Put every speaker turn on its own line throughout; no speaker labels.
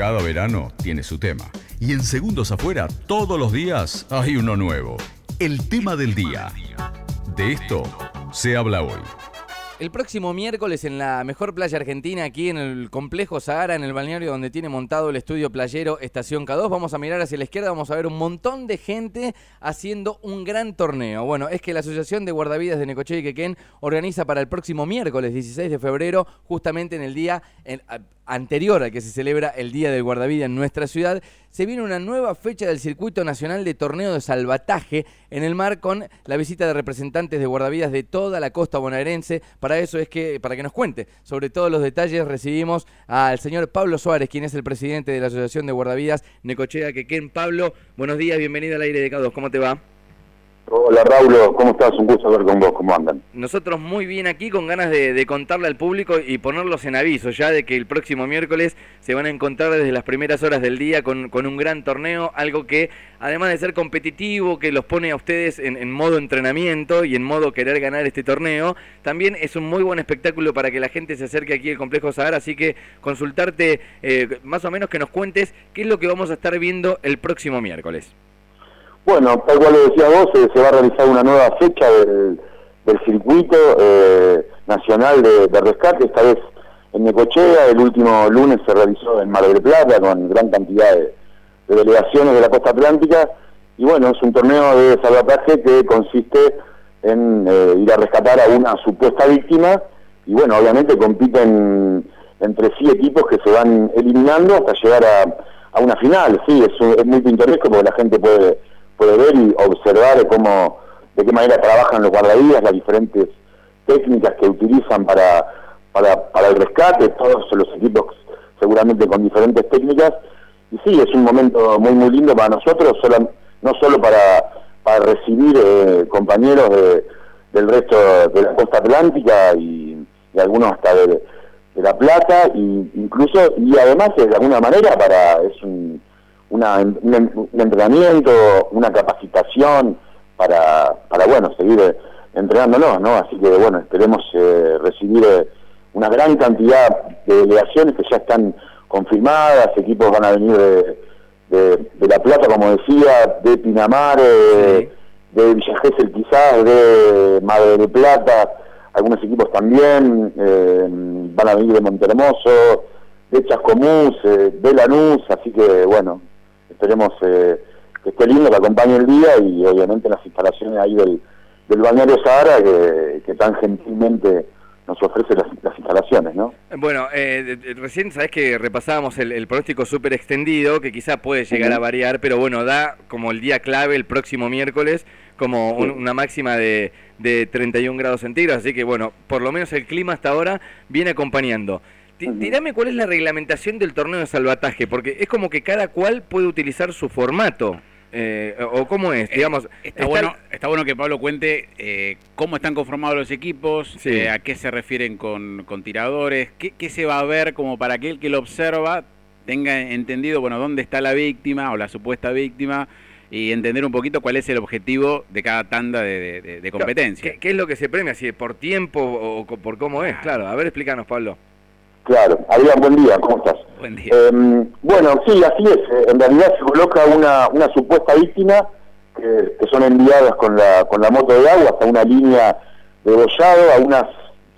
Cada verano tiene su tema. Y en Segundos Afuera, todos los días hay uno nuevo. El tema del día. De esto se habla hoy.
El próximo miércoles en la mejor playa argentina, aquí en el complejo Sahara, en el balneario donde tiene montado el estudio playero Estación K2, vamos a mirar hacia la izquierda, vamos a ver un montón de gente haciendo un gran torneo. Bueno, es que la Asociación de Guardavidas de Necochea y Quequén organiza para el próximo miércoles 16 de febrero, justamente en el día anterior al que se celebra el Día del Guardavidas en nuestra ciudad, se viene una nueva fecha del Circuito Nacional de Torneo de Salvataje en el mar con la visita de representantes de guardavidas de toda la costa bonaerense. Para eso es que, para que nos cuente sobre todos los detalles, recibimos al señor Pablo Suárez, quien es el presidente de la Asociación de Guardavidas Necochea Quequén. Pablo, buenos días, bienvenido al aire de K2, ¿cómo te va?
Hola Raúl, ¿cómo estás? Un gusto hablar con vos, ¿cómo andan?
Nosotros muy bien aquí, con ganas de, contarle al público y ponerlos en aviso ya de que el próximo miércoles se van a encontrar desde las primeras horas del día con, un gran torneo, algo que además de ser competitivo, que los pone a ustedes en, modo entrenamiento y en modo querer ganar este torneo, también es un muy buen espectáculo para que la gente se acerque aquí al Complejo Sahara, así que consultarte eh, más o menos que nos cuentes qué es lo que vamos a estar viendo el próximo miércoles.
Bueno, tal cual lo decía vos, eh, se va a realizar una nueva fecha del, circuito eh, nacional de, rescate, esta vez en Necochea, el último lunes se realizó en Mar del Plata con gran cantidad de, delegaciones de la costa atlántica. Y bueno, es un torneo de salvataje que consiste en eh, ir a rescatar a una supuesta víctima. Y bueno, obviamente compiten entre sí equipos que se van eliminando hasta llegar a, una final, sí, es, es muy pintoresco porque la gente puede puede ver y observar cómo, de qué manera trabajan los guardavidas, las diferentes técnicas que utilizan para, para, el rescate, todos los equipos seguramente con diferentes técnicas. Y sí, es un momento muy, muy lindo para nosotros, no solo para, para recibir eh, compañeros del resto de la costa atlántica y, algunos hasta de, de, La Plata, y incluso, y además de alguna manera para, es un una, un, entrenamiento, una capacitación para, para bueno, seguir eh, entrenándonos, ¿no? Así que, bueno, esperemos eh, recibir eh, una gran cantidad de delegaciones que ya están confirmadas, equipos van a venir de, de, La Plata, como decía, de Pinamar, de Villa Gesell quizás, de Madre de Plata, algunos equipos también, van a venir de Montermoso, de Chascomús, de Lanús, así que, bueno, esperemos eh, que esté lindo, que acompañe el día y obviamente las instalaciones ahí del, del balneario Sahara que, tan gentilmente nos ofrece las, instalaciones, ¿no?
Bueno, eh, recién sabes que repasábamos el, pronóstico súper extendido, que quizá puede llegar a variar, pero bueno, da como el día clave el próximo miércoles, como una máxima de, de 31 grados centígrados, así que bueno, por lo menos el clima hasta ahora viene acompañando. Dígame cuál es la reglamentación del torneo de salvataje, porque es como que cada cual puede utilizar su formato. Eh, o cómo es, eh, digamos.
está, bueno, está bueno que Pablo cuente eh, cómo están conformados los equipos, a qué se refieren con, tiradores, qué, se va a ver como para que el que lo observa tenga entendido, bueno, dónde está la víctima o la supuesta víctima y entender un poquito cuál es el objetivo de cada tanda de, competencia.
¿Qué, es lo que se premia? ¿Si por tiempo o por cómo es? Claro, a ver, explícanos, Pablo.
Claro, Adrián, buen día, ¿cómo estás?
Buen día.
Em, bueno, sí, así es. En realidad se coloca una, una supuesta víctima que, son enviadas con la, con la moto de agua hasta una línea de bollado a, unas,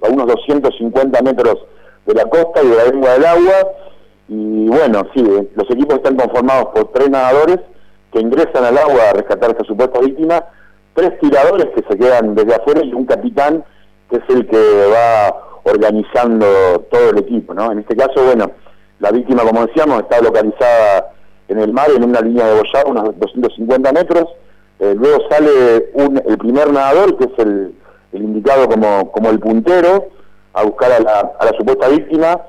a unos 250 metros de la costa y de la lengua del agua. Y bueno, sí, eh, los equipos están conformados por tres nadadores que ingresan al agua a rescatar a esta supuesta víctima, tres tiradores que se quedan desde afuera y un capitán que es el que va organizando todo el equipo, ¿no? En este caso, bueno, la víctima, como decíamos, está localizada en el mar, en una línea de bollado, unos 250 metros. Eh, luego sale el primer nadador, que es el, indicado como, como el puntero, a buscar a la, a la supuesta víctima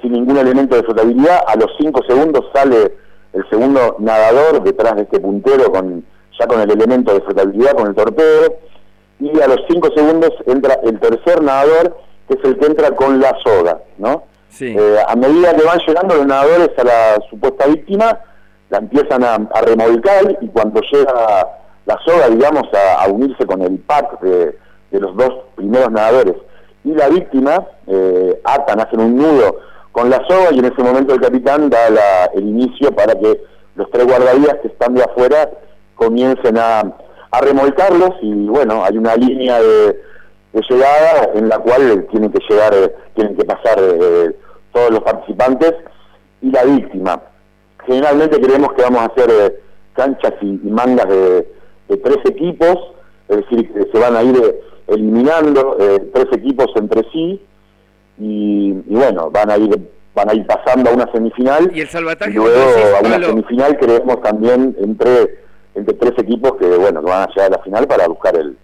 sin ningún elemento de flotabilidad. A los 5 segundos sale el segundo nadador detrás de este puntero con ya con el elemento de flotabilidad, con el torpedo. Y a los 5 segundos entra el tercer nadador que es el que entra con la soga, ¿no? Eh, a medida que van llegando los nadadores a la supuesta víctima, la empiezan a, remolcar y cuando llega la soga, digamos, a, unirse con el pack de, los dos primeros nadadores y la víctima, eh, atan, hacen un nudo con la soga y en ese momento el capitán da la, el inicio para que los tres guardavidas que están de afuera comiencen a, a remolcarlos y bueno, hay una línea de, llegada en la cual tienen que llegar, eh, tienen que pasar eh, todos los participantes y la víctima. Generalmente creemos que vamos a hacer eh, canchas y, mangas de, tres equipos, es decir, que se van a ir eliminando tres equipos entre sí y, bueno, van a ir van a ir pasando a una semifinal
y el salvataje
luego a una semifinal creemos también entre entre tres equipos que bueno que van a llegar a la final para buscar el,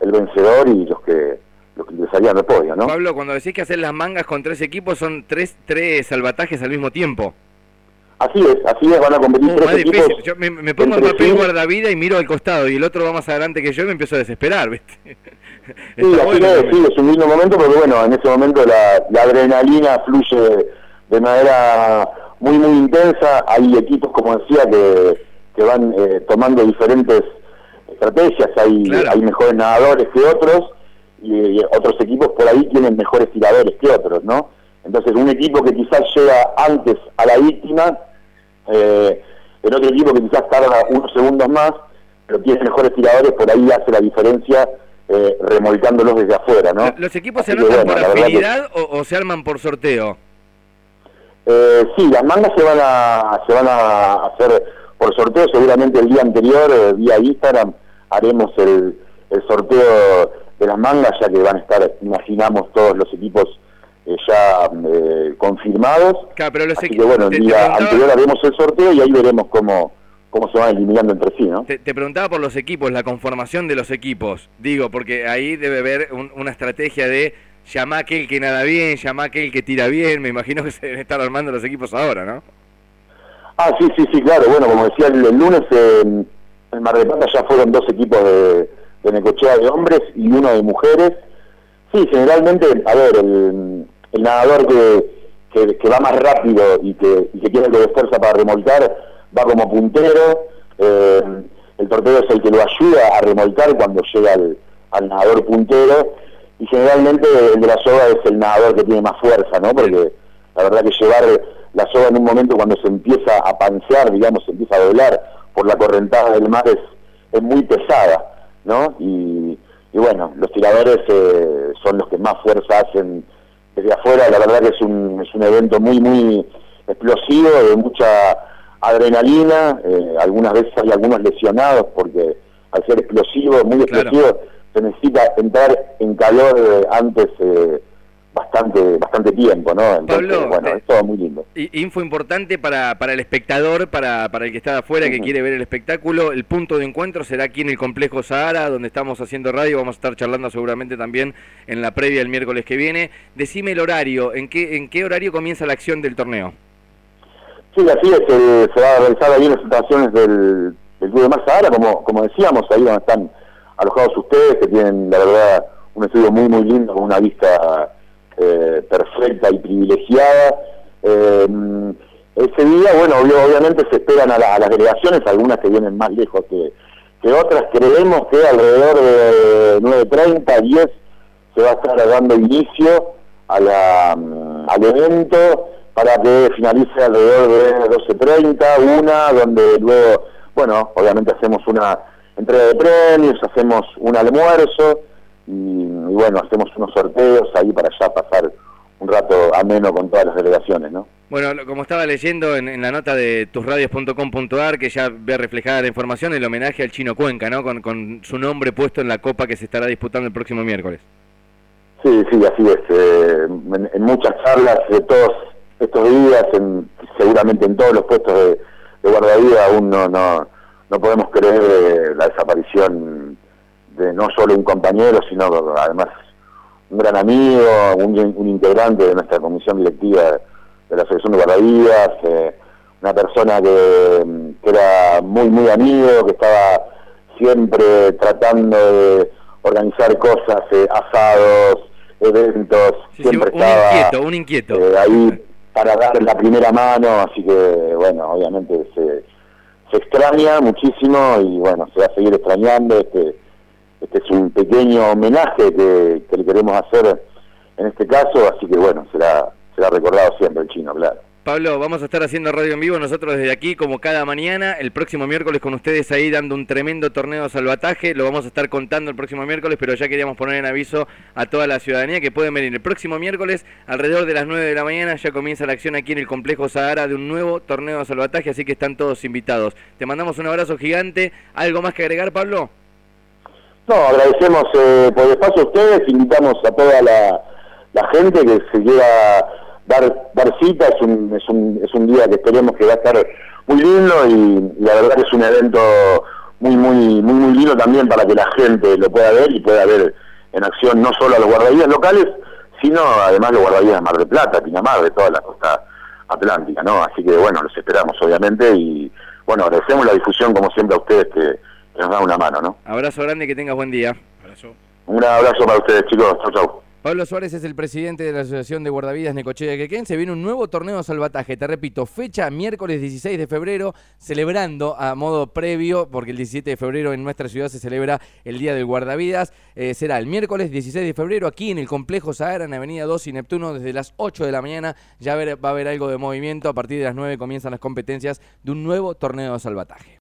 el vencedor y los que los que ingresarían al podio, ¿no?
Pablo, cuando decís que hacer las mangas con tres equipos son tres tres salvatajes al mismo tiempo.
Así es, así es, van a competir tres equipos.
Yo me, pongo en papel guardavida y miro al costado y el otro va más adelante que yo y me empiezo a desesperar, ¿viste?
sí, así es, sí, es un lindo momento porque bueno, en ese momento la, la adrenalina fluye de manera muy muy intensa, hay equipos como decía que que van eh, tomando diferentes estrategias, hay, hay mejores nadadores que otros y, otros equipos por ahí tienen mejores tiradores que otros, ¿no? Entonces un equipo que quizás llega antes a la víctima, eh, el otro equipo que quizás tarda unos segundos más, pero tiene mejores tiradores, por ahí hace la diferencia eh, remolcándolos desde afuera, ¿no?
¿Los equipos se anotan por afinidad o, se arman por sorteo?
Eh, sí, las mangas se van a, se van a hacer por sorteo, seguramente el día anterior, eh, vía Instagram, haremos el, sorteo de las mangas, ya que van a estar, imaginamos, todos los equipos eh, ya eh, confirmados.
Claro, pero los
Así que bueno, el día anterior haremos el sorteo y ahí veremos cómo, cómo se van eliminando entre sí, ¿no?
Te, preguntaba por los equipos, la conformación de los equipos, digo, porque ahí debe haber una estrategia de llamar a aquel que nada bien, llamar a aquel que tira bien, me imagino que se deben estar armando los equipos ahora, ¿no?
Ah, sí, sí, sí, claro. Bueno, como decía el, lunes, en Mar de Plata ya fueron dos equipos de, de Necochea de hombres y uno de mujeres. Sí, generalmente, a ver, el, nadador que, que, va más rápido y que, y que tiene que fuerza para remolcar va como puntero. Eh, el torpedo es el que lo ayuda a remolcar cuando llega al, al nadador puntero. Y generalmente el de la soga es el nadador que tiene más fuerza, ¿no? Porque la verdad que llevar la soga en un momento cuando se empieza a pancear, digamos, se empieza a doblar por la correntada del mar es, es muy pesada, ¿no? Y, bueno, los tiradores eh, son los que más fuerza hacen desde afuera, la verdad que es un, es un evento muy, muy explosivo, de mucha adrenalina, eh, algunas veces hay algunos lesionados porque al ser explosivo, muy explosivo, se necesita entrar en calor eh, antes bastante bastante tiempo, ¿no? Entonces, bueno, es todo muy lindo.
Info importante para, para el espectador, para, para el que está de afuera, que quiere ver el espectáculo. El punto de encuentro será aquí en el Complejo Sahara, donde estamos haciendo radio. Vamos a estar charlando seguramente también en la previa el miércoles que viene. Decime el horario, ¿en qué, en qué horario comienza la acción del torneo?
Sí, así es, eh, se va a realizar ahí las instalaciones del, del Club de Mar Sahara, como, como decíamos, ahí donde están alojados ustedes, que tienen, la verdad, un estudio muy, muy lindo, con una vista eh, perfecta y privilegiada. Eh, ese día, bueno, obviamente se esperan a, las delegaciones, algunas que vienen más lejos que, otras. Creemos que alrededor de 9.30, 10 se va a estar dando inicio a la, mm, al evento para que finalice alrededor de 12.30, una, donde luego, bueno, obviamente hacemos una entrega de premios, hacemos un almuerzo y, bueno, hacemos unos sorteos ahí para ya pasar un rato ameno con todas las delegaciones, ¿no?
Bueno, como estaba leyendo en, la nota de tusradios.com.ar, que ya ve reflejada la información, el homenaje al Chino Cuenca, ¿no? Con, su nombre puesto en la copa que se estará disputando el próximo miércoles.
Sí, sí, así es. Eh, en, muchas charlas de todos estos días, en, seguramente en todos los puestos de, de guardavidas, aún no, no, no podemos creer eh, la desaparición de no solo un compañero, sino además un gran amigo, un, integrante de nuestra comisión directiva de la Asociación de Guardavidas, eh, una persona que, era muy, muy amigo, que estaba siempre tratando de organizar cosas, eh, asados, eventos, siempre
un
estaba
inquieto, un inquieto.
Eh, ahí para dar la primera mano, así que bueno, obviamente se, se extraña muchísimo y bueno, se va a seguir extrañando este este es un pequeño homenaje que, le queremos hacer en este caso, así que bueno, será será recordado siempre el chino, claro.
Pablo, vamos a estar haciendo radio en vivo nosotros desde aquí, como cada mañana, el próximo miércoles con ustedes ahí dando un tremendo torneo de salvataje. Lo vamos a estar contando el próximo miércoles, pero ya queríamos poner en aviso a toda la ciudadanía que pueden venir el próximo miércoles, alrededor de las 9 de la mañana, ya comienza la acción aquí en el complejo Sahara de un nuevo torneo de salvataje, así que están todos invitados. Te mandamos un abrazo gigante. ¿Algo más que agregar, Pablo?
No, agradecemos eh, por el espacio a ustedes, invitamos a toda la, la gente que se quiera dar, dar cita, es un, es, un, es un día que esperemos que va a estar muy lindo y, la verdad que es un evento muy, muy, muy, muy lindo también para que la gente lo pueda ver y pueda ver en acción no solo a los guardavidas locales, sino además los guardavidas de Mar del Plata, Pinamar, de toda la costa atlántica, ¿no? Así que bueno, los esperamos obviamente y bueno, agradecemos la difusión como siempre a ustedes que, nos dan una mano, ¿no?
Abrazo grande y que tengas buen día.
Abrazo.
Un abrazo para ustedes chicos, chau chau.
Pablo Suárez es el presidente de la Asociación de Guardavidas Necochea de Quequén. Se viene un nuevo torneo de salvataje. Te repito, fecha miércoles 16 de febrero, celebrando a modo previo, porque el 17 de febrero en nuestra ciudad se celebra el Día del Guardavidas. Eh, será el miércoles 16 de febrero aquí en el Complejo Sahara, en Avenida 2 y Neptuno, desde las 8 de la mañana. Ya va a haber algo de movimiento. A partir de las 9 comienzan las competencias de un nuevo torneo de salvataje.